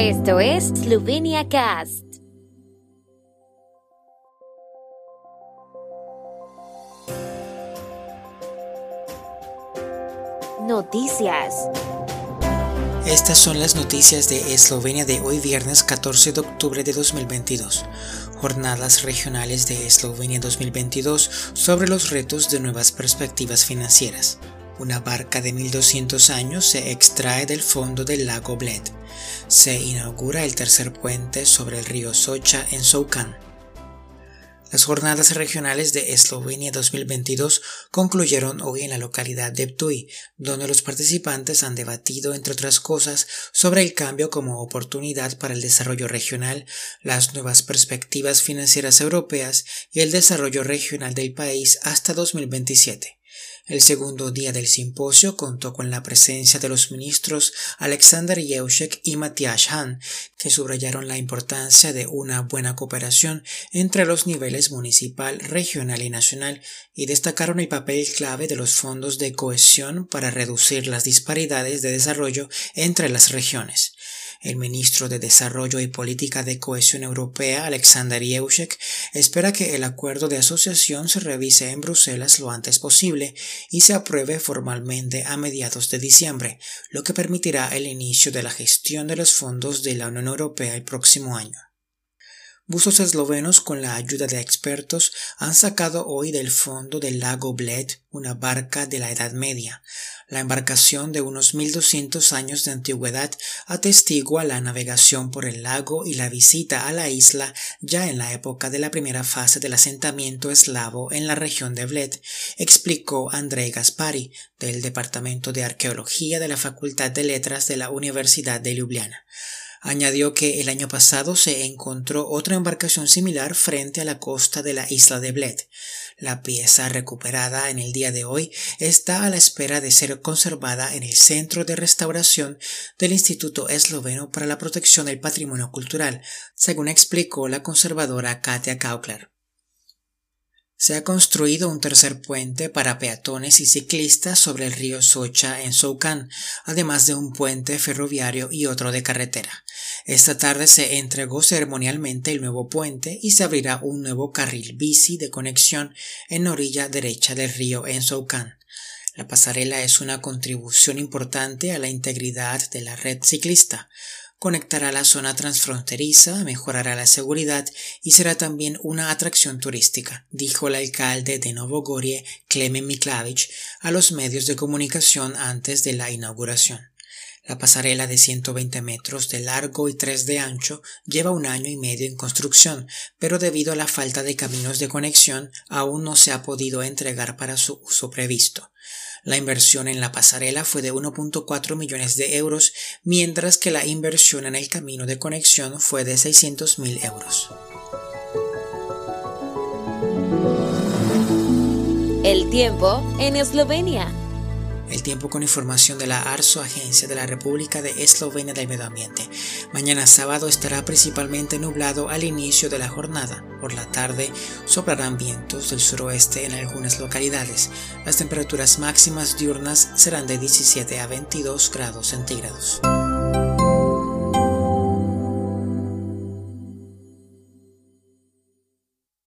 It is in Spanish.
Esto es Slovenia Cast. Noticias. Estas son las noticias de Eslovenia de hoy viernes 14 de octubre de 2022. Jornadas regionales de Eslovenia 2022 sobre los retos de nuevas perspectivas financieras. Una barca de 1200 años se extrae del fondo del lago Bled. Se inaugura el tercer puente sobre el río Socha en Soukan. Las jornadas regionales de Eslovenia 2022 concluyeron hoy en la localidad de Ptuj, donde los participantes han debatido, entre otras cosas, sobre el cambio como oportunidad para el desarrollo regional, las nuevas perspectivas financieras europeas y el desarrollo regional del país hasta 2027. El segundo día del simposio contó con la presencia de los ministros Alexander Yeushek y Matthias Hahn, que subrayaron la importancia de una buena cooperación entre los niveles municipal, regional y nacional y destacaron el papel clave de los fondos de cohesión para reducir las disparidades de desarrollo entre las regiones. El ministro de Desarrollo y Política de Cohesión Europea, Alexander Yeushek, espera que el acuerdo de asociación se revise en Bruselas lo antes posible y se apruebe formalmente a mediados de diciembre, lo que permitirá el inicio de la gestión de los fondos de la Unión Europea el próximo año. Buzos eslovenos, con la ayuda de expertos, han sacado hoy del fondo del lago Bled una barca de la Edad Media. La embarcación de unos 1200 años de antigüedad atestigua la navegación por el lago y la visita a la isla ya en la época de la primera fase del asentamiento eslavo en la región de Bled, explicó Andrei Gaspari, del Departamento de Arqueología de la Facultad de Letras de la Universidad de Ljubljana. Añadió que el año pasado se encontró otra embarcación similar frente a la costa de la isla de Bled. La pieza recuperada en el día de hoy está a la espera de ser conservada en el Centro de Restauración del Instituto Esloveno para la Protección del Patrimonio Cultural, según explicó la conservadora Katia Kaukler. Se ha construido un tercer puente para peatones y ciclistas sobre el río Socha en Soukan, además de un puente ferroviario y otro de carretera. Esta tarde se entregó ceremonialmente el nuevo puente y se abrirá un nuevo carril bici de conexión en orilla derecha del río en Soukan. La pasarela es una contribución importante a la integridad de la red ciclista conectará la zona transfronteriza, mejorará la seguridad y será también una atracción turística, dijo el alcalde de Novogorie, Klemen Miklavich, a los medios de comunicación antes de la inauguración. La pasarela de 120 metros de largo y 3 de ancho lleva un año y medio en construcción, pero debido a la falta de caminos de conexión aún no se ha podido entregar para su uso previsto. La inversión en la pasarela fue de 1.4 millones de euros, mientras que la inversión en el camino de conexión fue de 600.000 euros. El tiempo en Eslovenia. El tiempo con información de la ARSO, Agencia de la República de Eslovenia del Medio Ambiente. Mañana sábado estará principalmente nublado al inicio de la jornada. Por la tarde soplarán vientos del suroeste en algunas localidades. Las temperaturas máximas diurnas serán de 17 a 22 grados centígrados.